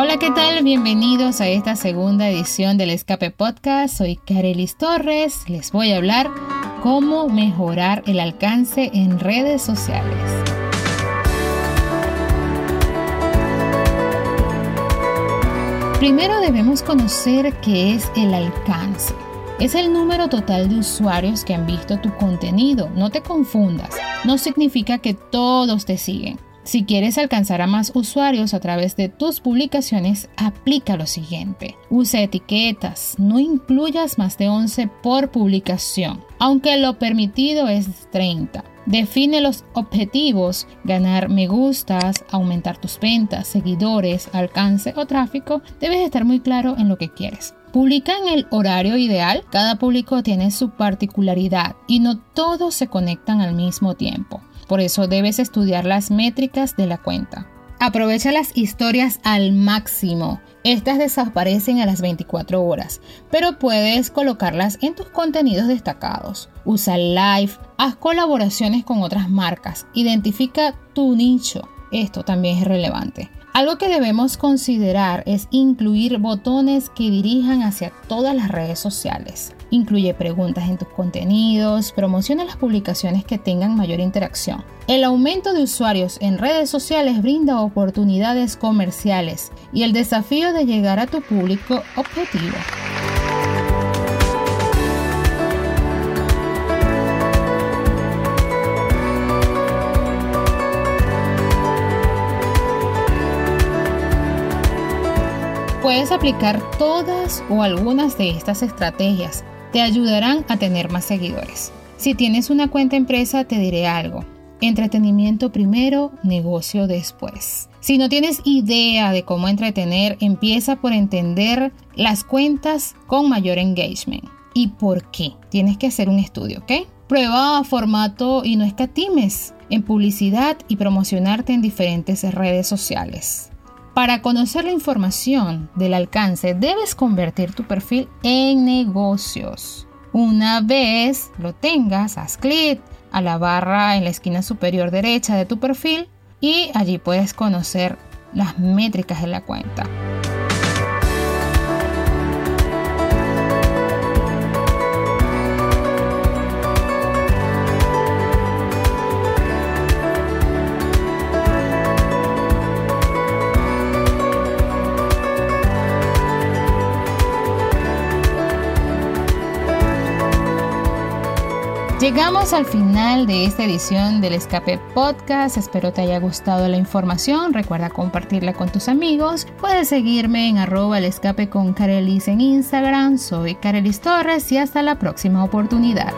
Hola, ¿qué tal? Bienvenidos a esta segunda edición del Escape Podcast. Soy Carelis Torres. Les voy a hablar cómo mejorar el alcance en redes sociales. Primero debemos conocer qué es el alcance. Es el número total de usuarios que han visto tu contenido. No te confundas. No significa que todos te siguen. Si quieres alcanzar a más usuarios a través de tus publicaciones, aplica lo siguiente. Usa etiquetas, no incluyas más de 11 por publicación, aunque lo permitido es 30. Define los objetivos, ganar me gustas, aumentar tus ventas, seguidores, alcance o tráfico. Debes estar muy claro en lo que quieres. Publica en el horario ideal. Cada público tiene su particularidad y no todos se conectan al mismo tiempo. Por eso debes estudiar las métricas de la cuenta. Aprovecha las historias al máximo. Estas desaparecen a las 24 horas, pero puedes colocarlas en tus contenidos destacados. Usa live, haz colaboraciones con otras marcas, identifica tu nicho. Esto también es relevante. Algo que debemos considerar es incluir botones que dirijan hacia todas las redes sociales. Incluye preguntas en tus contenidos, promociona las publicaciones que tengan mayor interacción. El aumento de usuarios en redes sociales brinda oportunidades comerciales y el desafío de llegar a tu público objetivo. Puedes aplicar todas o algunas de estas estrategias. Te ayudarán a tener más seguidores. Si tienes una cuenta empresa, te diré algo. Entretenimiento primero, negocio después. Si no tienes idea de cómo entretener, empieza por entender las cuentas con mayor engagement. ¿Y por qué? Tienes que hacer un estudio, ¿ok? Prueba formato y no escatimes en publicidad y promocionarte en diferentes redes sociales. Para conocer la información del alcance, debes convertir tu perfil en negocios. Una vez lo tengas, haz clic a la barra en la esquina superior derecha de tu perfil y allí puedes conocer las métricas de la cuenta. Llegamos al final de esta edición del Escape Podcast. Espero te haya gustado la información. Recuerda compartirla con tus amigos. Puedes seguirme en arroba el escape con Carelis en Instagram. Soy Carelis Torres y hasta la próxima oportunidad.